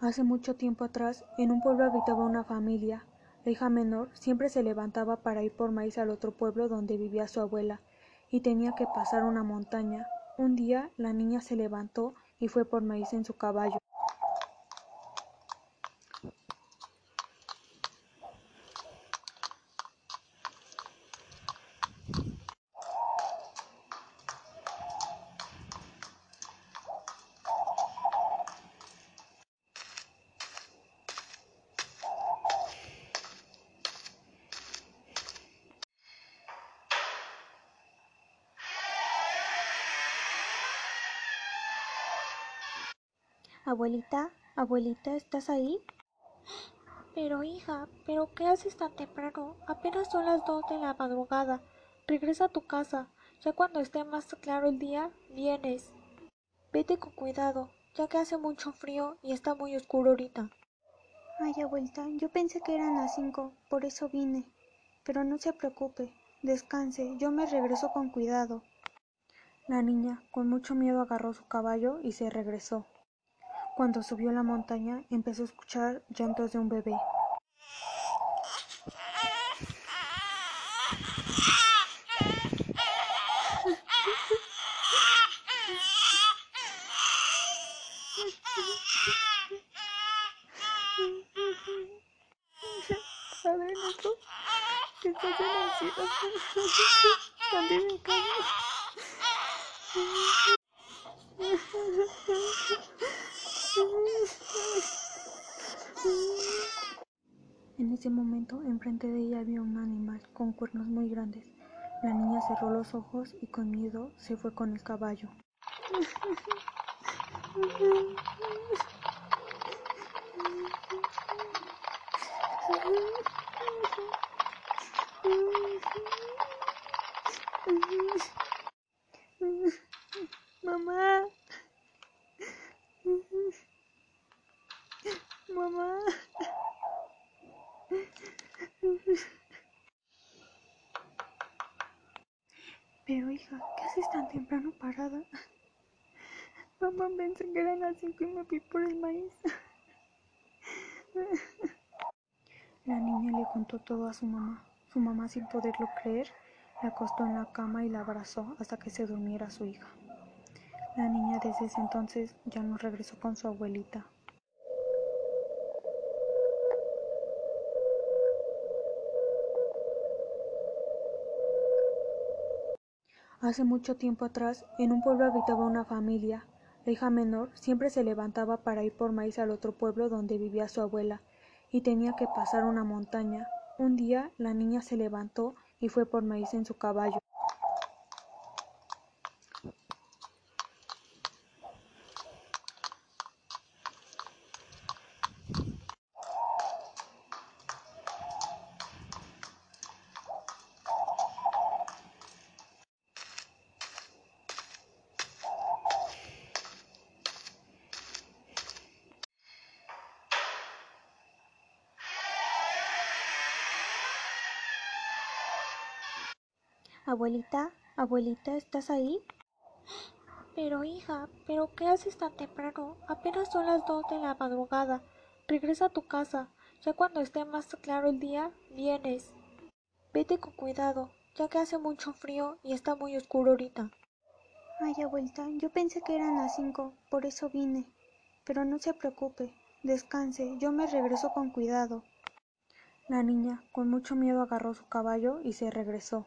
Hace mucho tiempo atrás, en un pueblo habitaba una familia. La hija menor siempre se levantaba para ir por maíz al otro pueblo donde vivía su abuela, y tenía que pasar una montaña. Un día la niña se levantó y fue por maíz en su caballo. Abuelita, abuelita, ¿estás ahí? Pero hija, ¿pero qué haces tan temprano? Apenas son las dos de la madrugada. Regresa a tu casa. Ya cuando esté más claro el día, vienes. Vete con cuidado, ya que hace mucho frío y está muy oscuro ahorita. Ay, abuelita, yo pensé que eran las cinco, por eso vine. Pero no se preocupe, descanse, yo me regreso con cuidado. La niña, con mucho miedo, agarró su caballo y se regresó. Cuando subió la montaña, empezó a escuchar llantos de un bebé. En ese momento, enfrente de ella había un animal con cuernos muy grandes. La niña cerró los ojos y con miedo se fue con el caballo. Mamá. Mamá. Pero hija, ¿qué haces tan temprano parada? Mamá pensé que eran las cinco y me fui por el maíz. La niña le contó todo a su mamá. Su mamá, sin poderlo creer, la acostó en la cama y la abrazó hasta que se durmiera su hija. La niña desde ese entonces ya no regresó con su abuelita. Hace mucho tiempo atrás, en un pueblo habitaba una familia. La hija menor siempre se levantaba para ir por maíz al otro pueblo donde vivía su abuela, y tenía que pasar una montaña. Un día la niña se levantó y fue por maíz en su caballo. Abuelita, abuelita, ¿estás ahí? Pero hija, ¿pero qué haces tan temprano? Apenas son las dos de la madrugada. Regresa a tu casa. Ya cuando esté más claro el día, vienes. Vete con cuidado, ya que hace mucho frío y está muy oscuro ahorita. Ay, abuelita, yo pensé que eran las cinco, por eso vine. Pero no se preocupe, descanse, yo me regreso con cuidado. La niña, con mucho miedo, agarró su caballo y se regresó.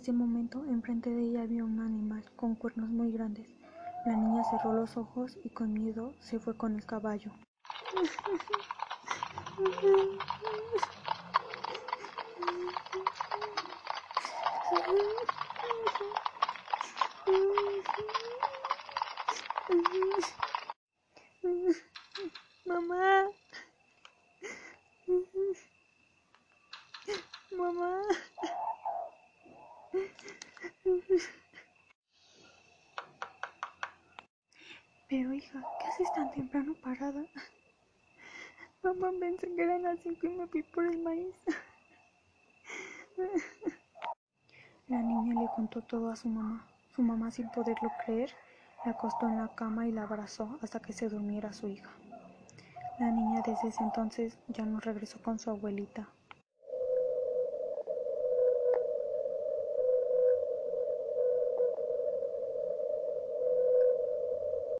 ese momento, enfrente de ella había un animal con cuernos muy grandes. La niña cerró los ojos y con miedo se fue con el caballo. Mamá. Mamá. Pero hija, ¿qué haces tan temprano parada? Mamá pensé que eran las cinco y me fui por el maíz. La niña le contó todo a su mamá. Su mamá, sin poderlo creer, la acostó en la cama y la abrazó hasta que se durmiera su hija. La niña desde ese entonces ya no regresó con su abuelita.